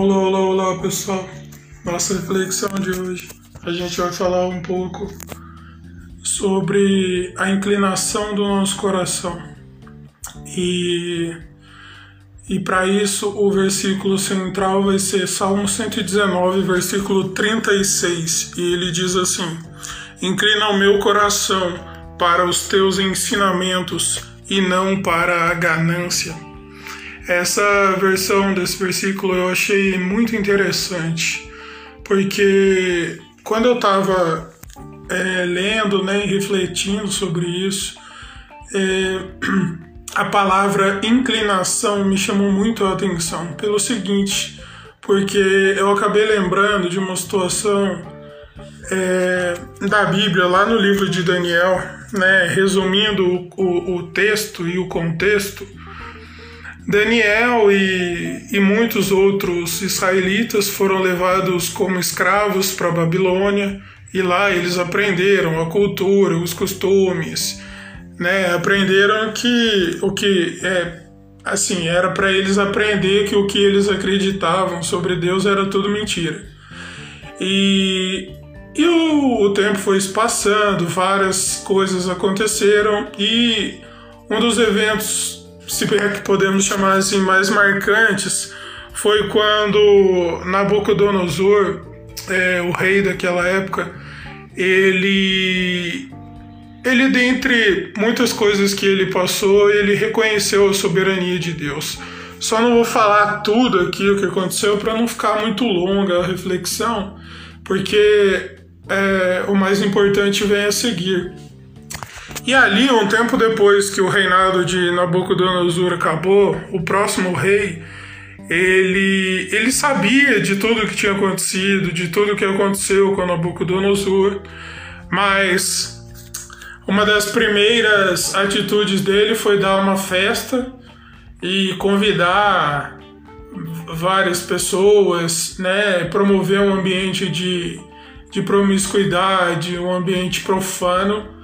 Olá, olá, olá pessoal. Nossa reflexão de hoje a gente vai falar um pouco sobre a inclinação do nosso coração. E, e para isso o versículo central vai ser Salmo 119, versículo 36. E ele diz assim: Inclina o meu coração para os teus ensinamentos e não para a ganância. Essa versão desse versículo eu achei muito interessante, porque quando eu estava é, lendo né, e refletindo sobre isso, é, a palavra inclinação me chamou muito a atenção, pelo seguinte, porque eu acabei lembrando de uma situação é, da Bíblia, lá no livro de Daniel, né, resumindo o, o, o texto e o contexto Daniel e, e muitos outros israelitas foram levados como escravos para a Babilônia e lá eles aprenderam a cultura, os costumes, né? Aprenderam que o que é assim era para eles aprender que o que eles acreditavam sobre Deus era tudo mentira. E, e o, o tempo foi passando, várias coisas aconteceram e um dos eventos se que podemos chamar assim, mais marcantes, foi quando Nabucodonosor, é, o rei daquela época, ele, ele dentre muitas coisas que ele passou, ele reconheceu a soberania de Deus. Só não vou falar tudo aqui o que aconteceu para não ficar muito longa a reflexão, porque é, o mais importante vem a seguir. E ali, um tempo depois que o reinado de Nabucodonosor acabou, o próximo rei, ele, ele sabia de tudo o que tinha acontecido, de tudo o que aconteceu com Nabucodonosor, mas uma das primeiras atitudes dele foi dar uma festa e convidar várias pessoas, né, promover um ambiente de, de promiscuidade, um ambiente profano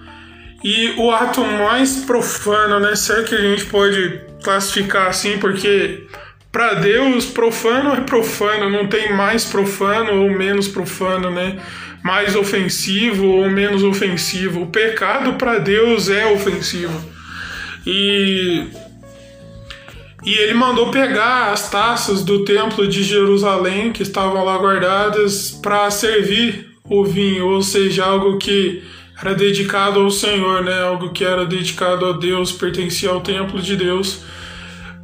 e o ato mais profano, né? Se é que a gente pode classificar assim, porque para Deus profano é profano, não tem mais profano ou menos profano, né? Mais ofensivo ou menos ofensivo. O pecado para Deus é ofensivo. E e ele mandou pegar as taças do templo de Jerusalém que estavam lá guardadas para servir o vinho, ou seja, algo que era dedicado ao Senhor, né? Algo que era dedicado a Deus, pertencia ao templo de Deus,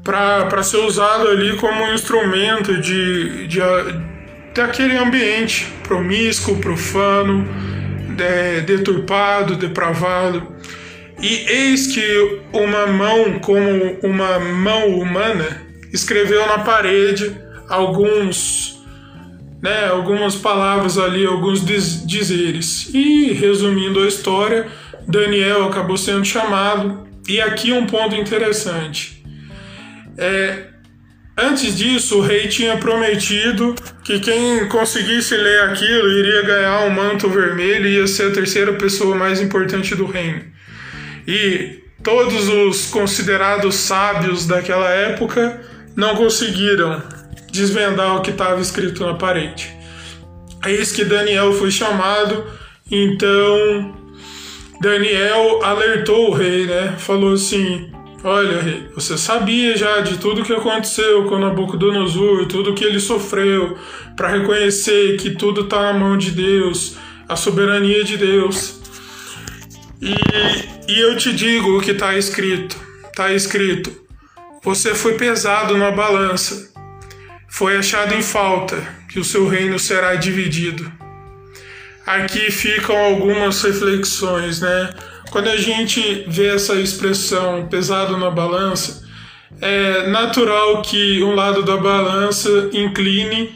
para ser usado ali como um instrumento de, de, daquele ambiente promíscuo, profano, de, deturpado, depravado. E eis que uma mão, como uma mão humana, escreveu na parede alguns né, algumas palavras ali, alguns dizeres. E resumindo a história, Daniel acabou sendo chamado. E aqui um ponto interessante. É, antes disso, o rei tinha prometido que quem conseguisse ler aquilo iria ganhar um manto vermelho e ia ser a terceira pessoa mais importante do reino. E todos os considerados sábios daquela época não conseguiram desvendar o que estava escrito na parede. Eis que Daniel foi chamado, então Daniel alertou o rei, né? Falou assim: Olha, rei, você sabia já de tudo que aconteceu com Nabucodonosor, tudo que ele sofreu, para reconhecer que tudo está na mão de Deus, a soberania de Deus. E, e eu te digo o que está escrito: está escrito, você foi pesado na balança foi achado em falta, que o seu reino será dividido. Aqui ficam algumas reflexões, né? Quando a gente vê essa expressão pesado na balança, é natural que um lado da balança incline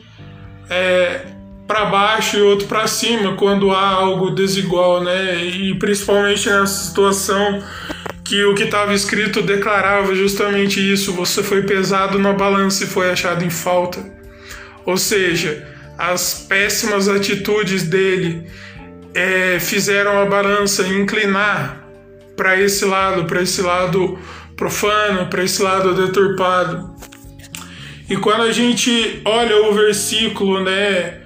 é, para baixo e outro para cima quando há algo desigual, né? E principalmente nessa situação que o que estava escrito declarava justamente isso: você foi pesado na balança e foi achado em falta. Ou seja, as péssimas atitudes dele é, fizeram a balança inclinar para esse lado, para esse lado profano, para esse lado deturpado. E quando a gente olha o versículo, né,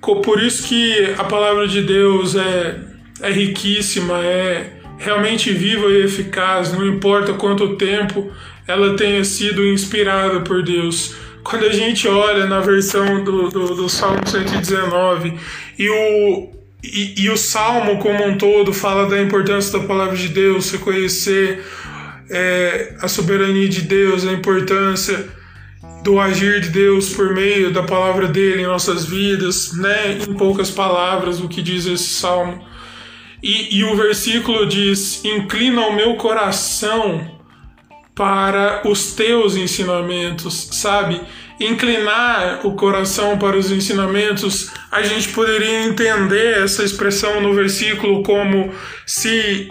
por isso que a palavra de Deus é, é riquíssima, é realmente viva e eficaz, não importa quanto tempo ela tenha sido inspirada por Deus. Quando a gente olha na versão do, do, do Salmo 119 e o, e, e, o Salmo como um todo fala da importância da palavra de Deus, reconhecer é, a soberania de Deus, a importância do agir de Deus por meio da palavra dele em nossas vidas, né? Em poucas palavras, o que diz esse salmo. E, e o versículo diz: Inclina o meu coração para os teus ensinamentos, sabe? Inclinar o coração para os ensinamentos, a gente poderia entender essa expressão no versículo como se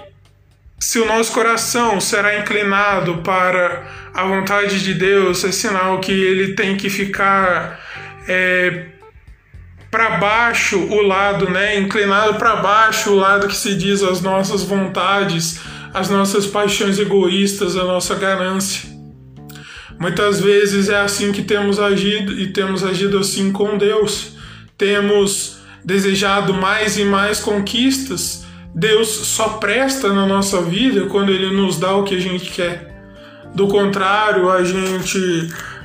se o nosso coração será inclinado para a vontade de Deus, é sinal que ele tem que ficar é, para baixo o lado, né? Inclinado para baixo o lado que se diz as nossas vontades, as nossas paixões egoístas, a nossa ganância. Muitas vezes é assim que temos agido e temos agido assim com Deus. Temos desejado mais e mais conquistas Deus só presta na nossa vida quando Ele nos dá o que a gente quer. Do contrário, a gente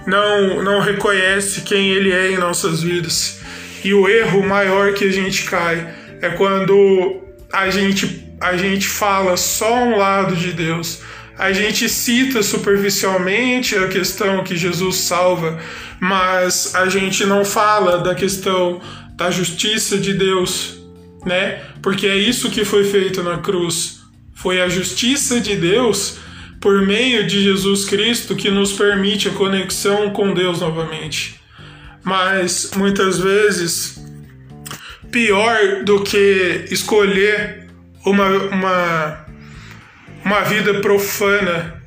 não, não reconhece quem Ele é em nossas vidas. E o erro maior que a gente cai é quando a gente, a gente fala só um lado de Deus. A gente cita superficialmente a questão que Jesus salva, mas a gente não fala da questão da justiça de Deus, né? Porque é isso que foi feito na cruz. Foi a justiça de Deus por meio de Jesus Cristo que nos permite a conexão com Deus novamente. Mas muitas vezes, pior do que escolher uma, uma, uma vida profana,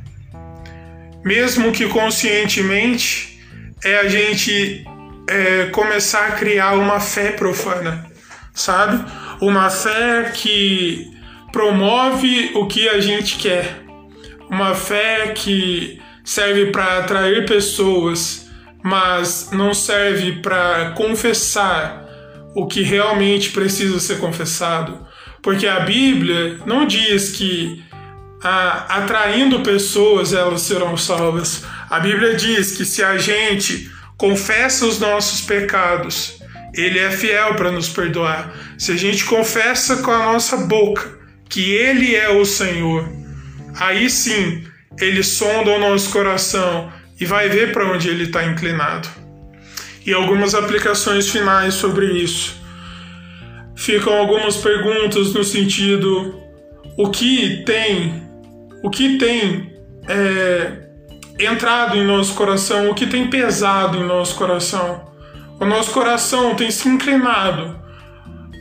mesmo que conscientemente, é a gente é, começar a criar uma fé profana, sabe? uma fé que promove o que a gente quer, uma fé que serve para atrair pessoas, mas não serve para confessar o que realmente precisa ser confessado. Porque a Bíblia não diz que atraindo pessoas elas serão salvas. A Bíblia diz que se a gente confessa os nossos pecados ele é fiel para nos perdoar. Se a gente confessa com a nossa boca que Ele é o Senhor, aí sim Ele sonda o nosso coração e vai ver para onde Ele está inclinado. E algumas aplicações finais sobre isso. Ficam algumas perguntas no sentido: o que tem, o que tem é, entrado em nosso coração, o que tem pesado em nosso coração? O nosso coração tem se inclinado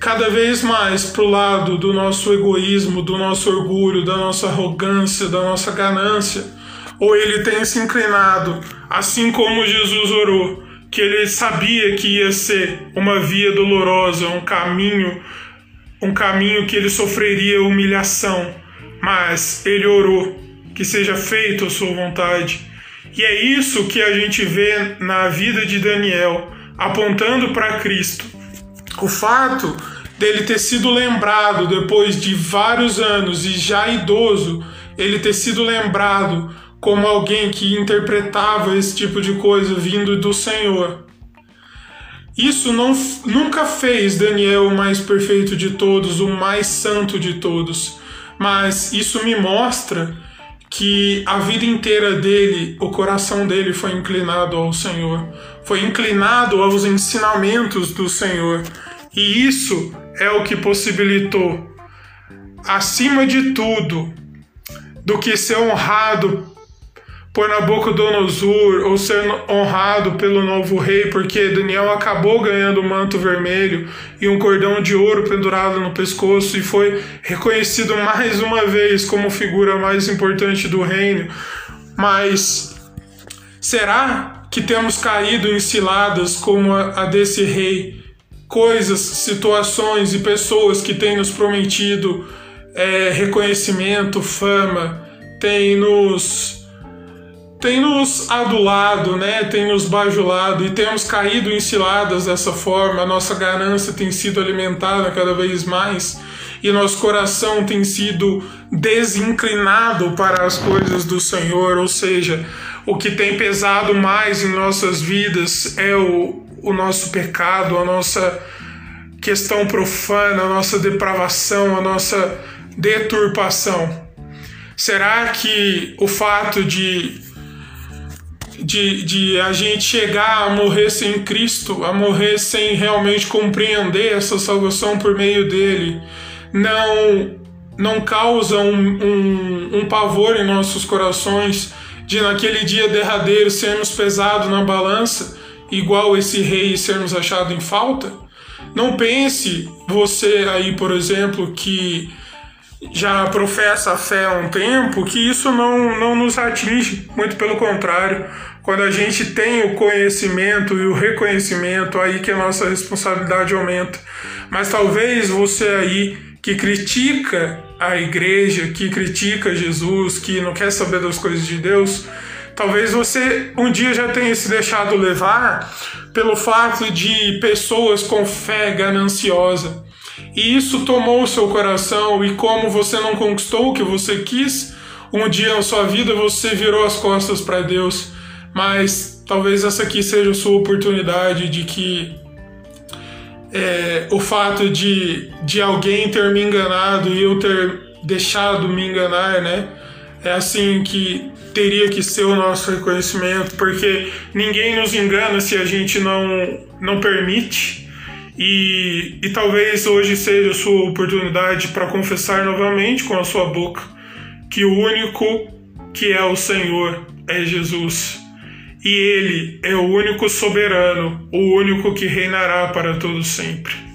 cada vez mais para o lado do nosso egoísmo, do nosso orgulho, da nossa arrogância, da nossa ganância, ou ele tem se inclinado, assim como Jesus orou, que ele sabia que ia ser uma via dolorosa, um caminho, um caminho que ele sofreria humilhação, mas ele orou que seja feita a sua vontade. E é isso que a gente vê na vida de Daniel apontando para Cristo. O fato dele ter sido lembrado depois de vários anos e já idoso, ele ter sido lembrado como alguém que interpretava esse tipo de coisa vindo do Senhor. Isso não, nunca fez Daniel o mais perfeito de todos, o mais santo de todos, mas isso me mostra que a vida inteira dele, o coração dele foi inclinado ao Senhor, foi inclinado aos ensinamentos do Senhor. E isso é o que possibilitou, acima de tudo, do que ser honrado por Nabucodonosor ou ser honrado pelo novo rei, porque Daniel acabou ganhando o manto vermelho e um cordão de ouro pendurado no pescoço e foi reconhecido mais uma vez como figura mais importante do reino. Mas será que temos caído em ciladas como a desse rei? Coisas, situações e pessoas que têm nos prometido é, reconhecimento, fama, têm nos tem nos adulado, né? Tem nos bajulado e temos caído em ciladas dessa forma. A nossa ganância tem sido alimentada cada vez mais e nosso coração tem sido desinclinado para as coisas do Senhor, ou seja, o que tem pesado mais em nossas vidas é o, o nosso pecado, a nossa questão profana, a nossa depravação, a nossa deturpação. Será que o fato de, de, de a gente chegar a morrer sem Cristo, a morrer sem realmente compreender essa salvação por meio dele, não, não causa um, um, um pavor em nossos corações de naquele dia derradeiro sermos pesados na balança, igual esse rei sermos achados em falta? Não pense você aí, por exemplo, que já professa a fé há um tempo, que isso não, não nos atinge, muito pelo contrário. Quando a gente tem o conhecimento e o reconhecimento, aí que a nossa responsabilidade aumenta. Mas talvez você aí que critica a igreja, que critica Jesus, que não quer saber das coisas de Deus, talvez você um dia já tenha se deixado levar pelo fato de pessoas com fé gananciosa. E isso tomou o seu coração, e como você não conquistou o que você quis, um dia na sua vida você virou as costas para Deus. Mas talvez essa aqui seja a sua oportunidade de que é, o fato de, de alguém ter me enganado e eu ter deixado me enganar, né? É assim que teria que ser o nosso reconhecimento, porque ninguém nos engana se a gente não, não permite. E, e talvez hoje seja a sua oportunidade para confessar novamente com a sua boca que o único que é o Senhor é Jesus. E Ele é o único soberano, o único que reinará para todo sempre.